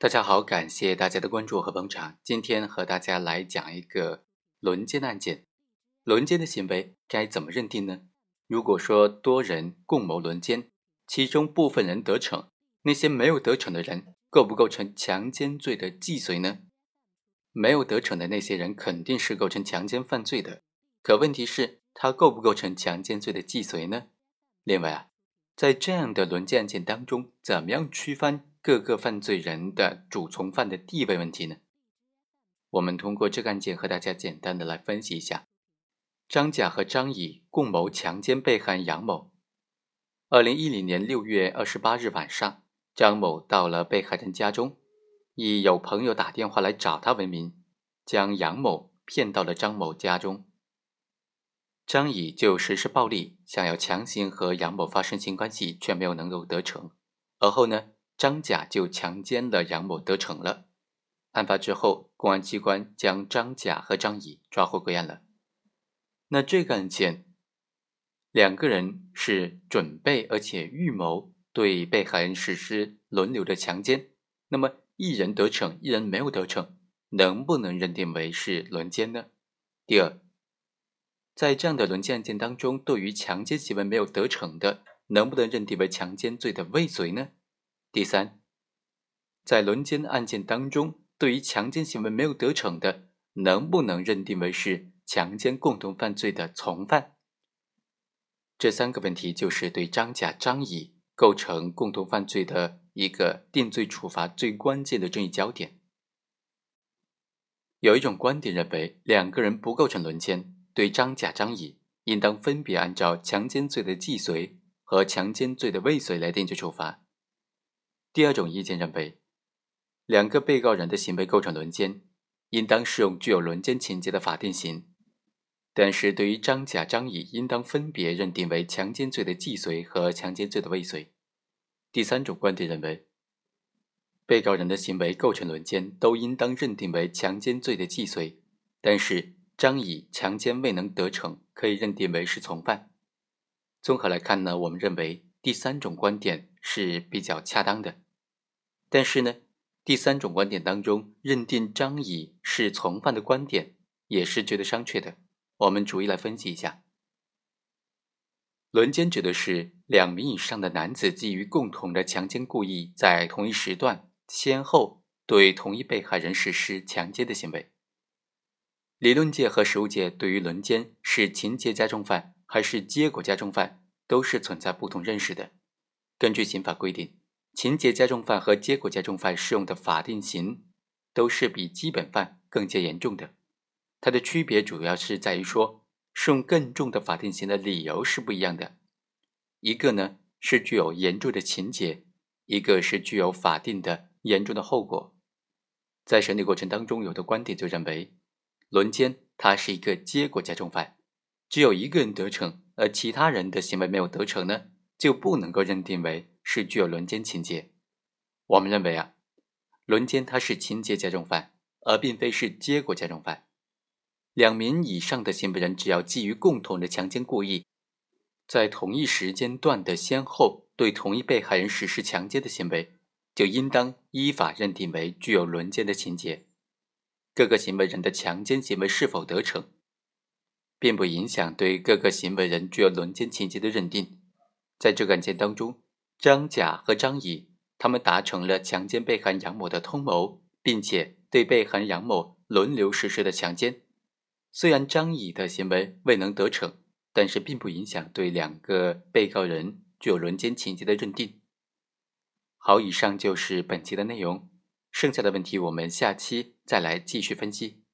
大家好，感谢大家的关注和捧场。今天和大家来讲一个轮奸案件。轮奸的行为该怎么认定呢？如果说多人共谋轮奸，其中部分人得逞，那些没有得逞的人构不构成强奸罪的既遂呢？没有得逞的那些人肯定是构成强奸犯罪的，可问题是，他构不构成强奸罪的既遂呢？另外啊，在这样的轮奸案件当中，怎么样区分各个犯罪人的主从犯的地位问题呢？我们通过这个案件和大家简单的来分析一下：张甲和张乙共谋强奸被害人杨某。二零一零年六月二十八日晚上，张某到了被害人家中。以有朋友打电话来找他为名，将杨某骗到了张某家中。张乙就实施暴力，想要强行和杨某发生性关系，却没有能够得逞。而后呢，张甲就强奸了杨某，得逞了。案发之后，公安机关将张甲和张乙抓获归案了。那这个案件，两个人是准备而且预谋对被害人实施轮流的强奸，那么。一人得逞，一人没有得逞，能不能认定为是轮奸呢？第二，在这样的轮奸案件当中，对于强奸行为没有得逞的，能不能认定为强奸罪的未遂呢？第三，在轮奸案件当中，对于强奸行为没有得逞的，能不能认定为是强奸共同犯罪的从犯？这三个问题就是对张甲、张乙构成共同犯罪的。一个定罪处罚最关键的争议焦点。有一种观点认为，两个人不构成轮奸，对张甲、张乙应当分别按照强奸罪的既遂和强奸罪的未遂来定罪处罚。第二种意见认为，两个被告人的行为构成轮奸，应当适用具有轮奸情节的法定刑，但是对于张甲、张乙，应当分别认定为强奸罪的既遂和强奸罪的未遂。第三种观点认为，被告人的行为构成轮奸，都应当认定为强奸罪的既遂，但是张乙强奸未能得逞，可以认定为是从犯。综合来看呢，我们认为第三种观点是比较恰当的。但是呢，第三种观点当中认定张乙是从犯的观点也是值得商榷的。我们逐一来分析一下。轮奸指的是两名以上的男子基于共同的强奸故意，在同一时段先后对同一被害人实施强奸的行为。理论界和实务界对于轮奸是情节加重犯还是结果加重犯，都是存在不同认识的。根据刑法规定，情节加重犯和结果加重犯适用的法定刑都是比基本犯更加严重的。它的区别主要是在于说。适用更重的法定刑的理由是不一样的，一个呢是具有严重的情节，一个是具有法定的严重的后果。在审理过程当中，有的观点就认为，轮奸它是一个结果加重犯，只有一个人得逞，而其他人的行为没有得逞呢，就不能够认定为是具有轮奸情节。我们认为啊，轮奸它是情节加重犯，而并非是结果加重犯。两名以上的行为人，只要基于共同的强奸故意，在同一时间段的先后对同一被害人实施强奸的行为，就应当依法认定为具有轮奸的情节。各个行为人的强奸行为是否得逞，并不影响对各个行为人具有轮奸情节的认定。在这个案件当中，张甲和张乙他们达成了强奸被害杨某的通谋，并且对被害杨某轮流实施的强奸。虽然张乙的行为未能得逞，但是并不影响对两个被告人具有轮奸情节的认定。好，以上就是本期的内容，剩下的问题我们下期再来继续分析。